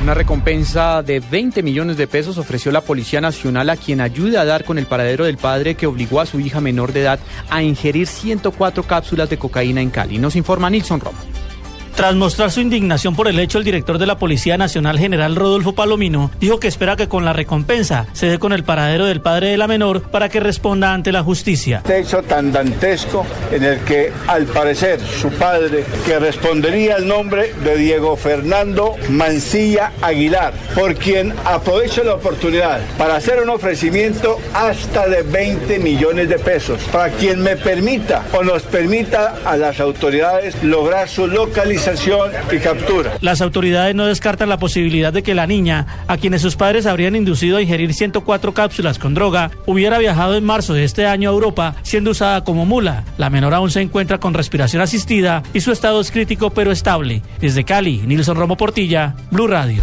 Una recompensa de 20 millones de pesos ofreció la Policía Nacional a quien ayude a dar con el paradero del padre que obligó a su hija menor de edad a ingerir 104 cápsulas de cocaína en Cali. Nos informa Nilson Romo. Tras mostrar su indignación por el hecho, el director de la Policía Nacional, general Rodolfo Palomino, dijo que espera que con la recompensa se dé con el paradero del padre de la menor para que responda ante la justicia. Este hecho tan dantesco en el que, al parecer, su padre, que respondería el nombre de Diego Fernando Mancilla Aguilar, por quien aprovecho la oportunidad para hacer un ofrecimiento hasta de 20 millones de pesos, para quien me permita o nos permita a las autoridades lograr su y captura. Las autoridades no descartan la posibilidad de que la niña, a quienes sus padres habrían inducido a ingerir 104 cápsulas con droga, hubiera viajado en marzo de este año a Europa siendo usada como mula. La menor aún se encuentra con respiración asistida y su estado es crítico pero estable. Desde Cali, Nilson Romo Portilla, Blue Radio.